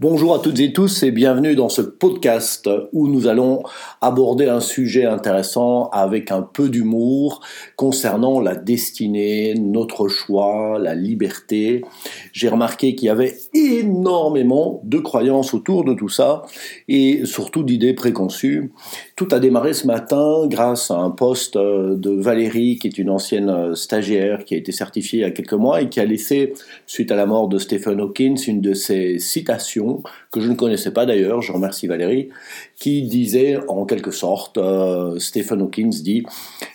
Bonjour à toutes et tous et bienvenue dans ce podcast où nous allons aborder un sujet intéressant avec un peu d'humour concernant la destinée, notre choix, la liberté. J'ai remarqué qu'il y avait énormément de croyances autour de tout ça et surtout d'idées préconçues. Tout a démarré ce matin grâce à un poste de Valérie qui est une ancienne stagiaire qui a été certifiée il y a quelques mois et qui a laissé, suite à la mort de Stephen Hawkins, une de ses citations que je ne connaissais pas d'ailleurs, je remercie Valérie, qui disait en quelque sorte, euh, Stephen Hawkins dit,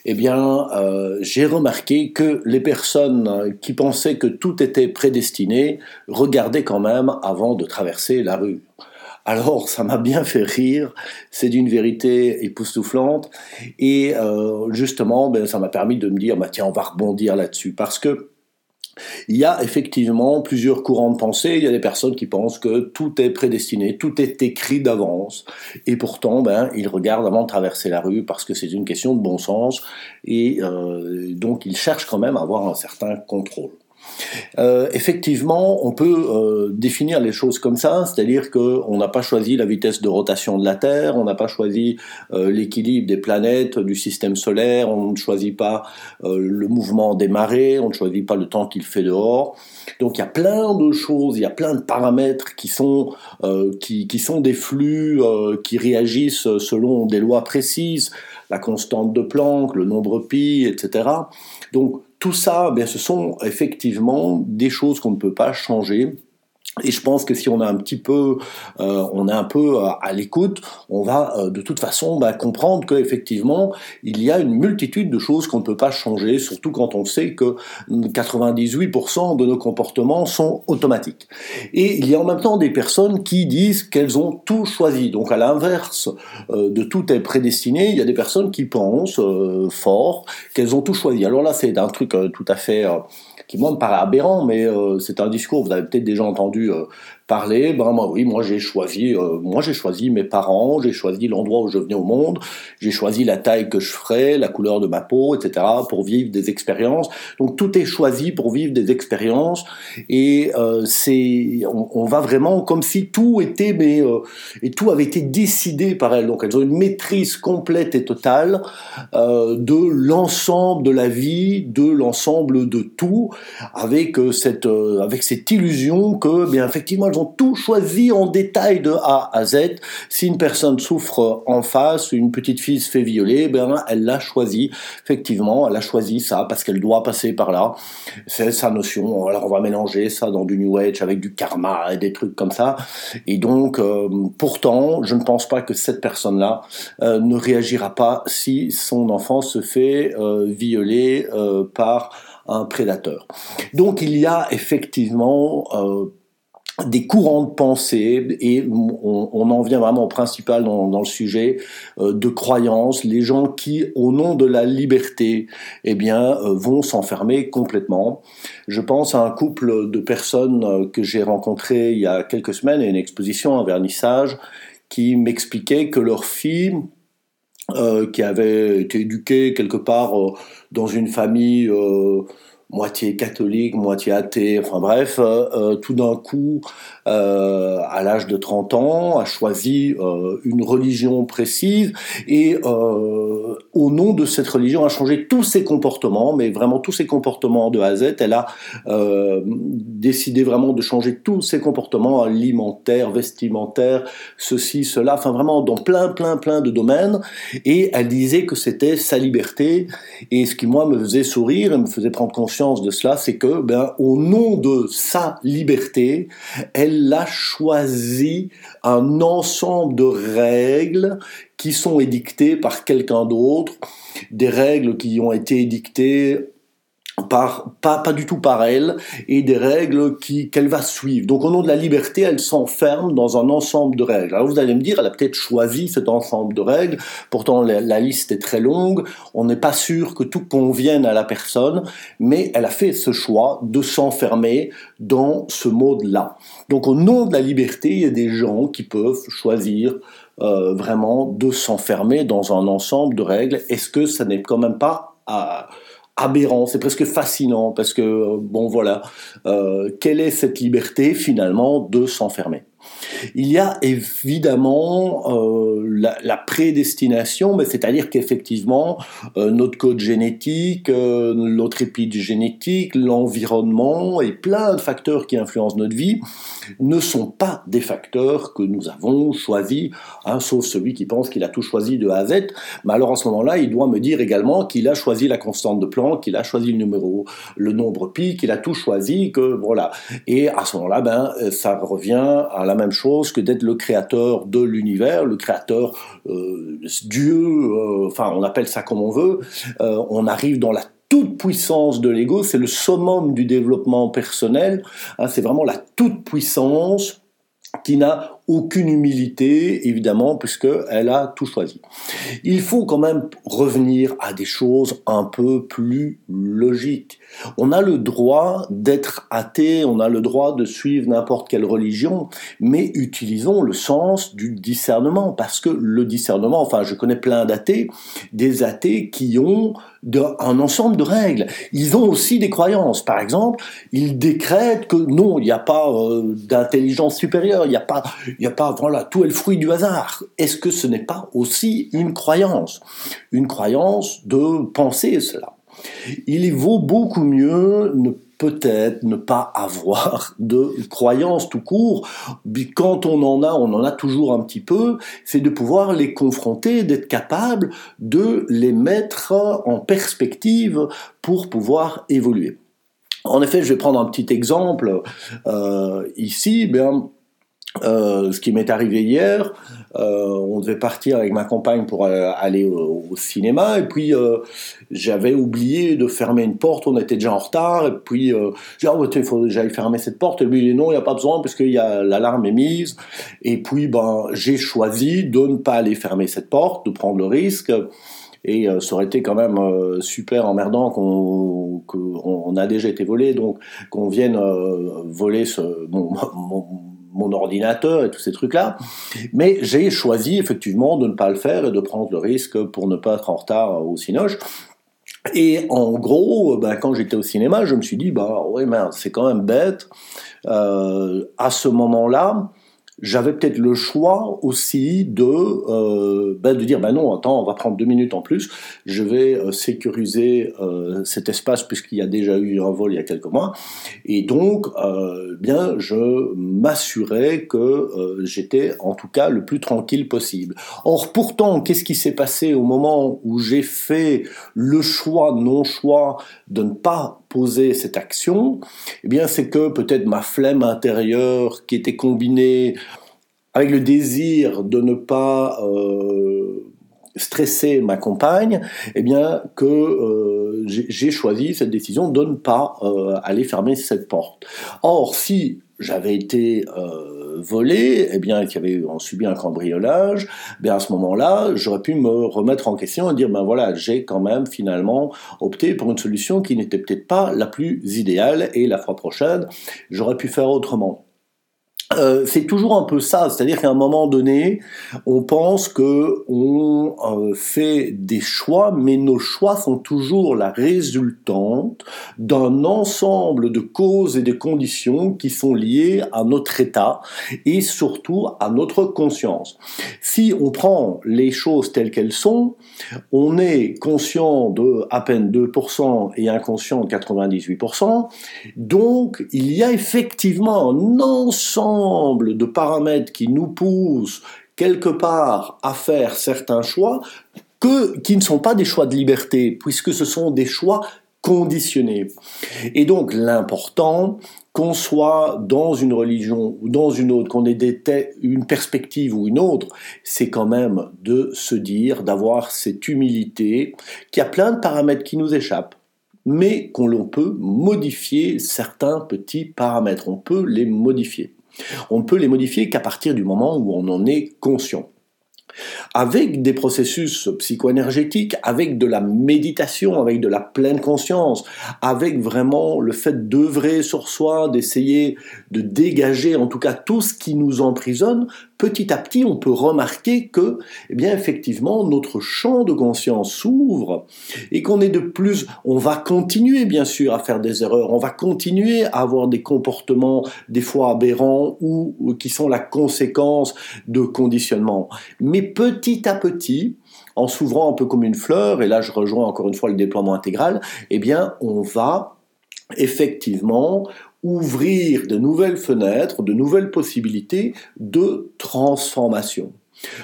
eh bien, euh, j'ai remarqué que les personnes qui pensaient que tout était prédestiné regardaient quand même avant de traverser la rue. Alors, ça m'a bien fait rire, c'est d'une vérité époustouflante, et euh, justement, ben, ça m'a permis de me dire, bah, tiens, on va rebondir là-dessus, parce que il y a effectivement plusieurs courants de pensée. Il y a des personnes qui pensent que tout est prédestiné, tout est écrit d'avance, et pourtant, ben, ils regardent avant de traverser la rue parce que c'est une question de bon sens, et euh, donc ils cherchent quand même à avoir un certain contrôle. Euh, effectivement, on peut euh, définir les choses comme ça, c'est-à-dire qu'on n'a pas choisi la vitesse de rotation de la Terre, on n'a pas choisi euh, l'équilibre des planètes, du système solaire, on ne choisit pas le mouvement des marées, on ne choisit pas le temps qu'il fait dehors. Donc il y a plein de choses, il y a plein de paramètres qui sont, qui, sont des flux qui réagissent selon des lois précises, la constante de Planck, le nombre pi, etc. Donc tout ça, bien, ce sont effectivement des choses qu'on ne peut pas changer et je pense que si on a un petit peu, euh, on est un peu à, l'écoute, on va euh, de toute façon bah, comprendre qu'effectivement il y a une multitude de choses qu'on ne peut pas changer, surtout quand on sait que 98% de nos comportements sont automatiques. Et il y a en même temps des personnes qui disent qu'elles ont tout choisi. Donc à l'inverse euh, de tout est prédestiné, il y a des personnes qui pensent fort qu'elles ont tout choisi. Alors là c'est un truc tout à fait qui moi me paraît aberrant, mais c'est un discours, vous avez peut-être déjà entendu euh, parler, ben moi oui, moi j'ai choisi, euh, moi j'ai choisi mes parents, j'ai choisi l'endroit où je venais au monde, j'ai choisi la taille que je ferais, la couleur de ma peau, etc. pour vivre des expériences. Donc tout est choisi pour vivre des expériences et euh, c'est, on, va vraiment comme si tout était, mais et tout avait été décidé par elles. Donc elles ont une maîtrise complète et totale de l'ensemble de la vie, de l'ensemble de tout, avec cette, avec cette illusion que, bien effectivement, elles tout choisi en détail de A à Z. Si une personne souffre en face, une petite fille se fait violer, ben elle l'a choisi. Effectivement, elle a choisi ça parce qu'elle doit passer par là. C'est sa notion. Alors on va mélanger ça dans du New Age avec du karma et des trucs comme ça. Et donc, euh, pourtant, je ne pense pas que cette personne-là euh, ne réagira pas si son enfant se fait euh, violer par un prédateur. Donc il y a effectivement des courants de pensée et on, en vient vraiment au principal dans, le sujet euh, de croyances, les gens qui au nom de la liberté eh bien euh, vont s'enfermer complètement. Je pense à un couple de personnes euh, que j'ai rencontrées il y a quelques semaines à une exposition, un vernissage qui m'expliquait que leur fille qui avait été éduquée quelque part dans une famille moitié catholique, moitié athée, enfin bref, euh, euh, tout d'un coup, euh, à l'âge de 30 ans, a choisi une religion précise et au nom de cette religion a changé tous ses comportements, mais vraiment tous ses comportements de A à Z. Elle a décidé vraiment de changer tous ses comportements alimentaires, vestimentaires, ceci, cela, enfin vraiment dans plein, plein, plein de domaines. Et elle disait que c'était sa liberté. Et ce qui moi me faisait sourire et me faisait prendre conscience de cela, c'est que, ben, au nom de sa liberté, elle a choisi un ensemble de règles qui sont édictées par quelqu'un d'autre, des règles qui ont été édictées pas, du tout par elle, et des règles qu'elle va suivre. Donc au nom de la liberté, elle s'enferme dans un ensemble de règles. Alors vous allez me dire, elle a peut-être choisi cet ensemble de règles, pourtant la, liste est très longue, on n'est pas sûr que tout convienne à la personne, mais elle a fait ce choix de s'enfermer dans ce mode-là. Donc au nom de la liberté, il y a des gens qui peuvent choisir euh, vraiment de s'enfermer dans un ensemble de règles. Est-ce que ça n'est quand même pas... aberrant, c'est presque fascinant parce que, bon voilà, euh, quelle est cette liberté finalement de s'enfermer? Il y a évidemment euh, la, prédestination, mais c'est-à-dire qu'effectivement, euh, notre code génétique, euh, notre épigénétique, l'environnement et plein de facteurs qui influencent notre vie ne sont pas des facteurs que nous avons choisis, hein, sauf celui qui pense qu'il a tout choisi de A à Z. Mais alors à ce moment-là, il doit me dire également qu'il a choisi la constante de Planck, qu'il a choisi le numéro, le nombre pi, qu'il a tout choisi, que voilà. Et à ce moment-là, ben, ça revient à la même chose que d'être le créateur de l'univers, le créateur euh, Dieu, euh, enfin on appelle ça comme on veut. Euh, on arrive dans la toute puissance de l'ego, c'est le summum du développement personnel. Hein, c'est vraiment la toute puissance qui n'a aucune humilité, évidemment, puisqu'elle a tout choisi. Il faut quand même revenir à des choses un peu plus logiques. On a le droit d'être athée, on a le droit de suivre n'importe quelle religion, mais utilisons le sens du discernement, parce que le discernement, enfin je connais plein d'athées, des athées qui ont un ensemble de règles. Ils ont aussi des croyances. Par exemple, ils décrètent que non, il n'y a pas euh, d'intelligence supérieure, il n'y a pas il n'y a pas, voilà, tout est le fruit du hasard. Est-ce que ce n'est pas aussi une croyance? Une croyance de penser cela. Il vaut beaucoup mieux ne peut-être ne pas avoir de croyance tout court. Quand on en a, on en a toujours un petit peu, c'est de pouvoir les confronter, d'être capable de les mettre en perspective pour pouvoir évoluer. En effet, je vais prendre un petit exemple. Euh, ici, bien, euh, ce qui m'est arrivé hier, euh, on devait partir avec ma compagne pour euh, aller au, cinéma, et puis j'avais oublié de fermer une porte, on était déjà en retard, et puis j'ai dit, oh, il faut que j'aille fermer cette porte, et lui il dit non, il n'y a pas besoin, parce que l'alarme est mise, et puis ben, j'ai choisi de ne pas aller fermer cette porte, de prendre le risque, et ça aurait été quand même super emmerdant qu'on a déjà été volé, donc qu'on vienne voler ce, mon ordinateur et tous ces trucs-là. Mais j'ai choisi effectivement de ne pas le faire et de prendre le risque pour ne pas être en retard au Cinoche. Et en gros, ben, quand j'étais au cinéma, je me suis dit, bah ouais, c'est quand même bête. Euh, à ce moment-là, j'avais peut-être le choix aussi de, euh, ben de dire ben non attends on va prendre deux minutes en plus je vais euh, sécuriser euh, cet espace puisqu'il y a déjà eu un vol il y a quelques mois. Et donc euh, bien je m'assurais que euh, j'étais en tout cas le plus tranquille possible. Or pourtant qu'est-ce qui s'est passé au moment où j'ai fait le choix non choix de ne pas poser cette action, eh bien c'est que peut-être ma flemme intérieure qui était combinée avec le désir de ne pas euh, stresser ma compagne, eh bien que euh, j'ai choisi cette décision de ne pas euh, aller fermer cette porte. Or, si j'avais été volé, eh bien, qui avait subi un cambriolage, eh à ce moment-là, j'aurais pu me remettre en question et dire, ben voilà, j'ai quand même finalement opté pour une solution qui n'était peut-être pas la plus idéale, et la fois prochaine, j'aurais pu faire autrement. Euh, c'est toujours un peu ça, c'est-à-dire qu'à un moment donné, on pense que on euh, fait des choix, mais nos choix sont toujours la résultante d'un ensemble de causes et de conditions qui sont liées à notre état et surtout à notre conscience. Si on prend les choses telles qu'elles sont, on est conscient de à peine 2% et inconscient de 98%, donc il y a effectivement un ensemble de paramètres qui nous poussent quelque part à faire certains choix que, qui ne sont pas des choix de liberté, puisque ce sont des choix conditionnés. Et donc l'important, qu'on soit dans une religion ou dans une autre, qu'on ait une perspective ou une autre, c'est quand même de se dire, d'avoir cette humilité, qu'il y a plein de paramètres qui nous échappent, mais qu'on peut modifier certains petits paramètres, on peut les modifier. On ne peut les modifier qu'à partir du moment où on en est conscient. avec des processus psycho-énergétiques, avec de la méditation, avec de la pleine conscience, avec vraiment le fait d'œuvrer sur soi, d'essayer de dégager en tout cas tout ce qui nous emprisonne, petit à petit on peut remarquer que, eh bien effectivement, notre champ de conscience s'ouvre et qu'on est de plus, on va continuer bien sûr à faire des erreurs, on va continuer à avoir des comportements des fois aberrants ou, qui sont la conséquence de conditionnement. Mais petit à petit, en s'ouvrant un peu comme une fleur, et là je rejoins encore une fois le déploiement intégral, eh bien on va effectivement ouvrir de nouvelles fenêtres, de nouvelles possibilités de transformation.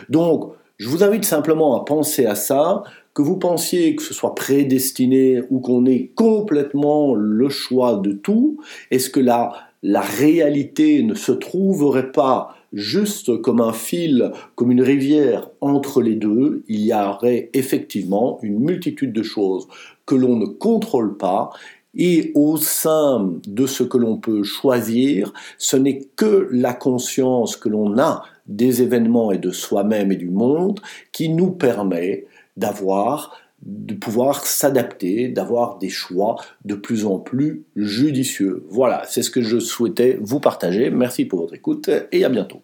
Donc, je vous invite simplement à penser à ça, que vous pensiez que ce soit prédestiné ou qu'on ait complètement le choix de tout, est-ce que la, la réalité ne se trouverait pas juste comme un fil, comme une rivière entre les deux, il y aurait effectivement une multitude de choses que l'on ne contrôle pas et au sein de ce que l'on peut choisir, ce n'est que la conscience que l'on a des événements et de soi-même et du monde qui nous permet d'avoir de pouvoir s'adapter, d'avoir des choix de plus en plus judicieux. Voilà, c'est ce que je souhaitais vous partager. Merci pour votre écoute et à bientôt.